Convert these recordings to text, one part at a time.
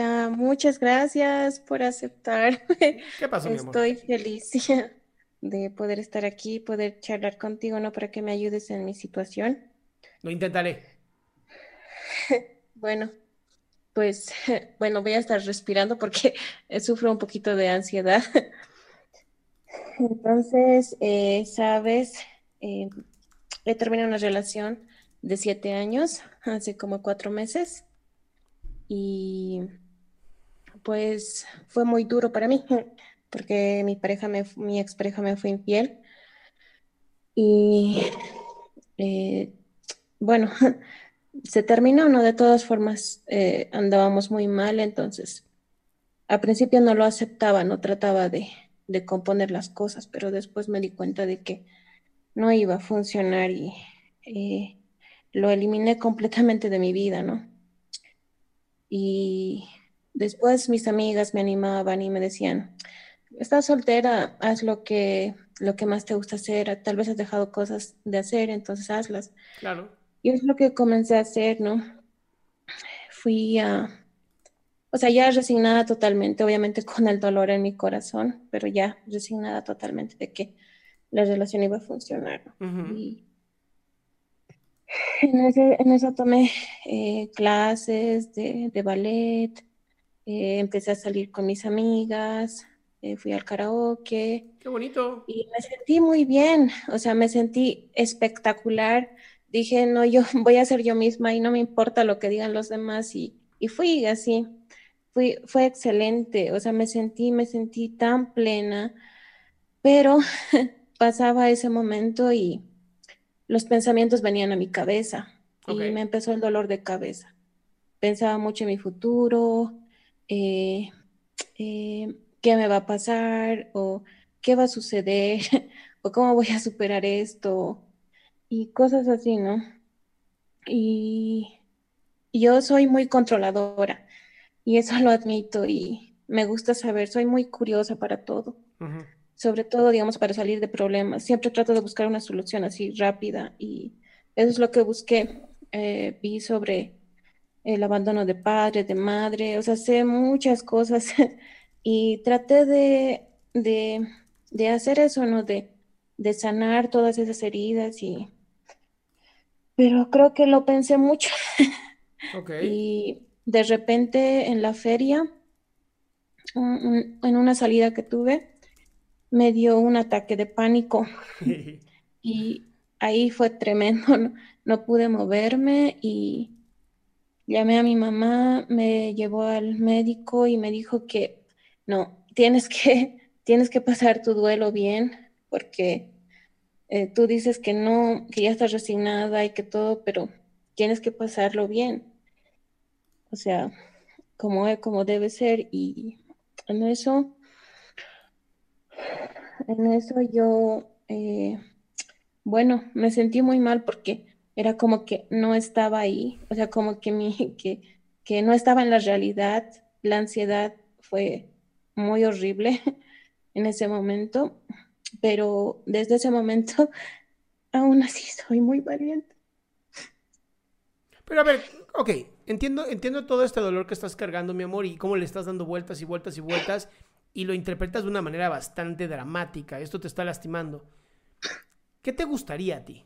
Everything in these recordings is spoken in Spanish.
Hola, muchas gracias por aceptarme. ¿Qué pasó, mi amor? Estoy feliz de poder estar aquí, poder charlar contigo, ¿no? Para que me ayudes en mi situación. Lo intentaré. Bueno, pues, bueno, voy a estar respirando porque sufro un poquito de ansiedad. Entonces, eh, sabes, eh, he terminado una relación de siete años, hace como cuatro meses, y pues fue muy duro para mí, porque mi pareja, me, mi expareja me fue infiel. Y eh, bueno, se terminó, ¿no? De todas formas, eh, andábamos muy mal, entonces al principio no lo aceptaba, no trataba de, de componer las cosas, pero después me di cuenta de que no iba a funcionar y eh, lo eliminé completamente de mi vida, ¿no? Y después mis amigas me animaban y me decían, estás soltera, haz lo que, lo que más te gusta hacer, tal vez has dejado cosas de hacer, entonces hazlas. Claro. Y es lo que comencé a hacer, ¿no? Fui a, o sea, ya resignada totalmente, obviamente con el dolor en mi corazón, pero ya resignada totalmente de que la relación iba a funcionar. ¿no? Y en, ese, en eso tomé eh, clases de, de ballet, eh, empecé a salir con mis amigas, eh, fui al karaoke. Qué bonito. Y me sentí muy bien, o sea, me sentí espectacular. Dije, no, yo voy a ser yo misma y no me importa lo que digan los demás. Y, y fui así, fui, fue excelente, o sea, me sentí, me sentí tan plena, pero pasaba ese momento y los pensamientos venían a mi cabeza Ok. y me empezó el dolor de cabeza. Pensaba mucho en mi futuro, eh, eh, qué me va a pasar o qué va a suceder o cómo voy a superar esto y cosas así, ¿no? Y yo soy muy controladora y eso lo admito y me gusta saber, soy muy curiosa para todo, Ujú. sobre todo, digamos, para salir de problemas. Siempre trato de buscar una solución así rápida y eso es lo que busqué. Eh, vi sobre el abandono de padre, de madre, o sea, sé muchas cosas y traté de, de, de hacer eso, ¿no? De, de sanar todas esas heridas y... Pero creo que lo pensé mucho Ok. y de repente en la feria, un- un- en una salida que tuve, me dio un ataque de pánico y ahí fue tremendo, no, no pude moverme y llamé a mi mamá, me llevó al médico y me dijo que no, tienes que, tienes que pasar tu duelo bien porque eh, tú dices que no, que ya estás resignada y que todo, pero tienes que pasarlo bien. O sea, como, como debe ser y en eso, en eso yo, eh, bueno, me sentí muy mal porque era como que no estaba ahí, o sea, como que, mi, que, que no estaba en la realidad. La ansiedad fue muy horrible en ese momento, pero desde ese momento aún así soy muy valiente. Pero a ver, ok, entiendo, entiendo todo este dolor que estás cargando, mi amor, y cómo le estás dando vueltas y vueltas y vueltas, y lo interpretas de una manera bastante dramática. Esto te está lastimando. ¿Qué te gustaría a ti?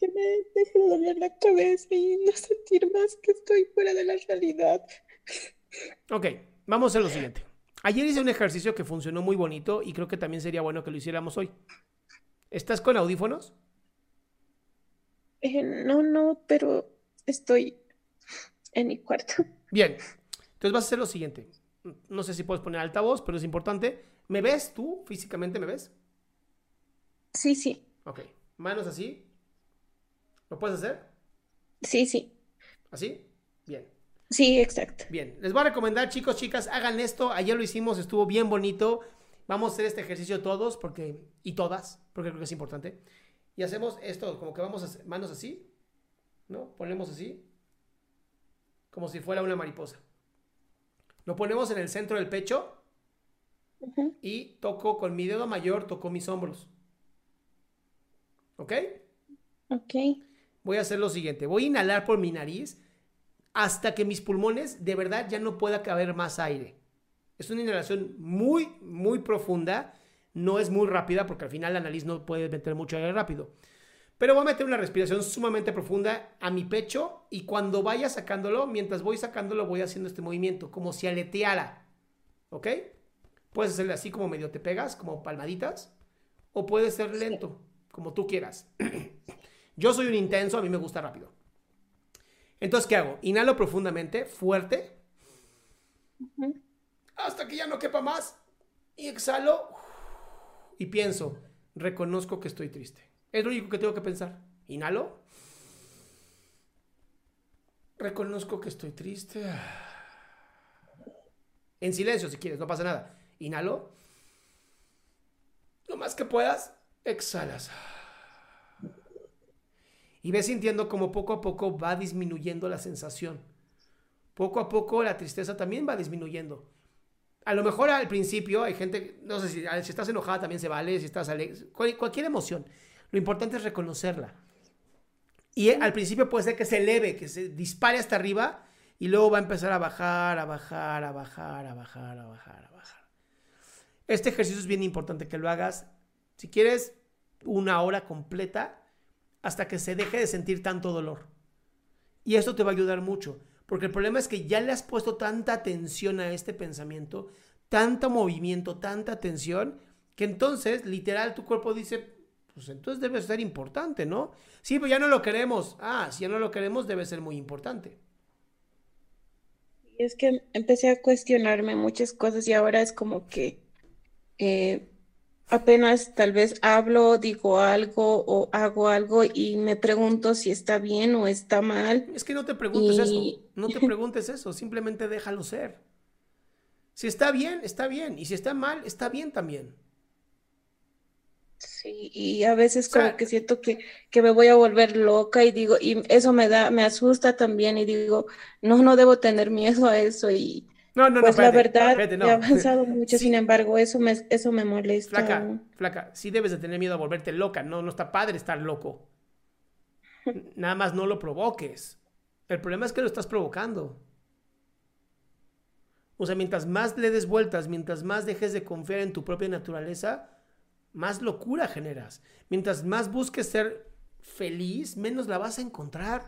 Que me deje de doler la cabeza y no sentir más que estoy fuera de la realidad. Ok, vamos a hacer lo siguiente. Ayer hice un ejercicio que funcionó muy bonito y creo que también sería bueno que lo hiciéramos hoy. ¿Estás con audífonos? Eh, no, no, pero estoy en mi cuarto. Bien, entonces vas a hacer lo siguiente. No sé si puedes poner altavoz, pero es importante. ¿Me ves tú? ¿Físicamente me ves? Sí, sí. Ok, manos así. ¿Lo puedes hacer? Sí, sí. ¿Así? Bien. Sí, exacto. Bien, les voy a recomendar, chicos, chicas, hagan esto. Ayer lo hicimos, estuvo bien bonito. Vamos a hacer este ejercicio todos porque y todas, porque creo que es importante. Y hacemos esto, como que vamos a hacer manos así, ¿no? Ponemos así, como si fuera una mariposa. Lo ponemos en el centro del pecho y toco con mi dedo mayor, toco mis hombros. ¿Ok? Ok. Voy a hacer lo siguiente. Voy a inhalar por mi nariz hasta que mis pulmones de verdad ya no pueda caber más aire. Es una inhalación muy, muy profunda. No es muy rápida porque al final la nariz no puede meter mucho aire rápido. Pero voy a meter una respiración sumamente profunda a mi pecho y cuando vaya sacándolo, mientras voy sacándolo, voy haciendo este movimiento, como si aleteara. ¿Ok? Puedes hacerle así como medio te pegas, como palmaditas, o puede ser lento, como tú quieras. Yo soy un intenso, a mí me gusta rápido. Entonces, ¿qué hago? Inhalo profundamente, fuerte, hasta que ya no quepa más. Y exhalo y pienso, reconozco que estoy triste. Es lo único que tengo que pensar. Inhalo. Reconozco que estoy triste. En silencio, si quieres, no pasa nada. Inhalo. Lo más que puedas, exhalas. Y ves sintiendo como poco a poco va disminuyendo la sensación. Poco a poco la tristeza también va disminuyendo. A lo mejor al principio hay gente, no sé si, si estás enojada también se vale, si estás alegre, cual- cualquier emoción. Lo importante es reconocerla. Y al principio puede ser que se eleve, que se dispare hasta arriba y luego va a empezar a bajar, a bajar, a bajar, a bajar, a bajar, a bajar. Este ejercicio es bien importante que lo hagas, si quieres, una hora completa hasta que se deje de sentir tanto dolor. Y esto te va a ayudar mucho, porque el problema es que ya le has puesto tanta atención a este pensamiento, tanto movimiento, tanta atención, que entonces literal tu cuerpo dice, pues entonces debe ser importante, ¿no? Sí, pero ya no lo queremos. Ah, si ya no lo queremos, debe ser muy importante. Y es que empecé a cuestionarme muchas cosas y ahora es como que eh, apenas tal vez hablo, digo algo o hago algo y me pregunto si está bien o está mal. Es que no te preguntes Y- eso, no te preguntes eso, simplemente déjalo ser. Si está bien, está bien, y si está mal, está bien también. Sí, y a veces O sea- como que siento que, que me voy a volver loca y digo, y eso me da, me asusta también y digo, no, no debo tener miedo a eso y No, no, no, pues la espérate, verdad espérate, no. he avanzado mucho, Sí. sin embargo, eso me, eso me molesta Flaca, flaca, sí debes de tener miedo a volverte loca. No, no está padre estar loco. Nada más no lo provoques. El problema es que lo estás provocando. O sea, mientras más le des vueltas, mientras más dejes de confiar en tu propia naturaleza, más locura generas. Mientras más busques ser feliz, menos la vas a encontrar.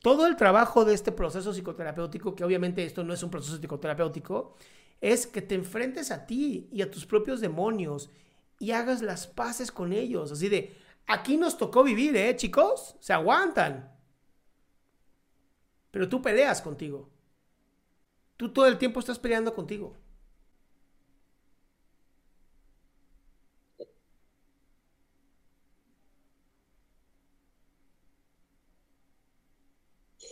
Todo el trabajo de este proceso psicoterapéutico, que obviamente esto no es un proceso psicoterapéutico, es que te enfrentes a ti y a tus propios demonios y hagas las paces con ellos. Así de, aquí nos tocó vivir, ¿eh, chicos? Se aguantan. Pero tú peleas contigo. Tú todo el tiempo estás peleando contigo.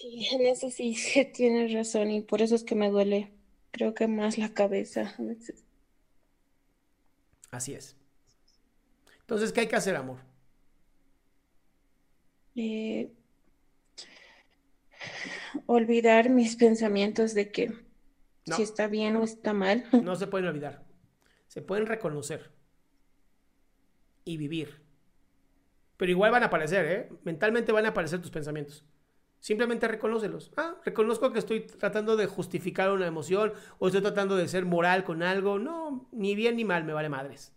Sí, en eso sí, tienes razón y por eso es que me duele, creo que más la cabeza a veces. Así es. Entonces, ¿qué hay que hacer, amor? Eh, olvidar mis pensamientos de que No. si está bien o está mal. No se pueden olvidar. Se pueden reconocer. Y vivir. Pero igual van a aparecer, ¿eh? Mentalmente van a aparecer tus pensamientos. Simplemente reconócelos. Ah, reconozco que estoy tratando de justificar una emoción o estoy tratando de ser moral con algo. No, ni bien ni mal, me vale madres.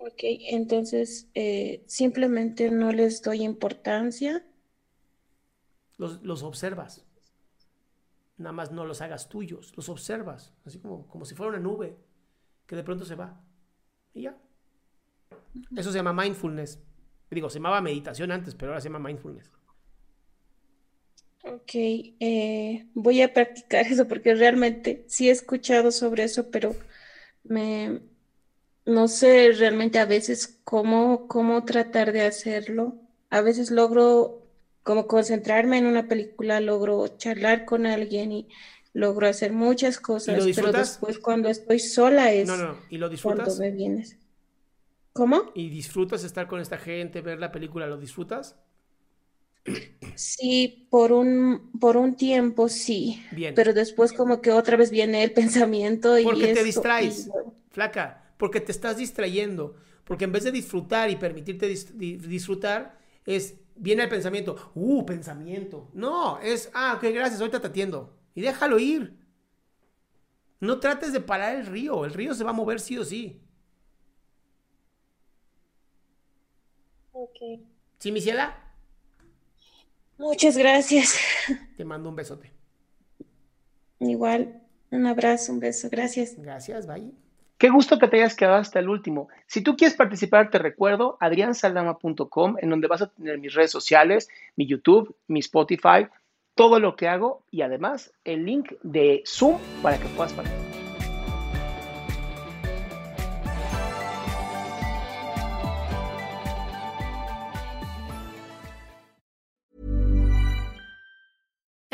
Ok, entonces eh, simplemente no les doy importancia. Los, los, observas. Nada más no los hagas tuyos, los observas, así como, como si fuera una nube que de pronto se va. Y ya. Eso se llama mindfulness. Digo, se llamaba meditación antes, pero ahora se llama mindfulness. Ok, eh, voy a practicar eso porque realmente sí he escuchado sobre eso, pero me, no sé realmente a veces cómo, cómo tratar de hacerlo. A veces logro como concentrarme en una película, logro charlar con alguien y logro hacer muchas cosas, pero después cuando estoy sola es no, no. ¿Y lo disfrutas? cuando me vienes. ¿Cómo? ¿Y disfrutas estar con esta gente, ver la película? ¿Lo disfrutas? Sí, por un, por un tiempo sí. Bien. Pero después como que otra vez viene el pensamiento y Porque te distraes, flaca, porque te estás distrayendo. Porque en vez de disfrutar y permitirte disfrutar, es, viene el pensamiento, uh, pensamiento. No, es, ah, ok, gracias, ahorita te atiendo. Y déjalo ir. No trates de parar el río, el río se va a mover sí o sí. Ok. ¿Sí, mi Muchas gracias. Te mando un besote. Igual, un abrazo, un beso. Gracias. Gracias, bye. Qué gusto que te hayas quedado hasta el último. Si tú quieres participar, te recuerdo adriansaldama.com, en donde vas a tener mis redes sociales, mi YouTube, mi Spotify, todo lo que hago y además el link de Zoom para que puedas participar.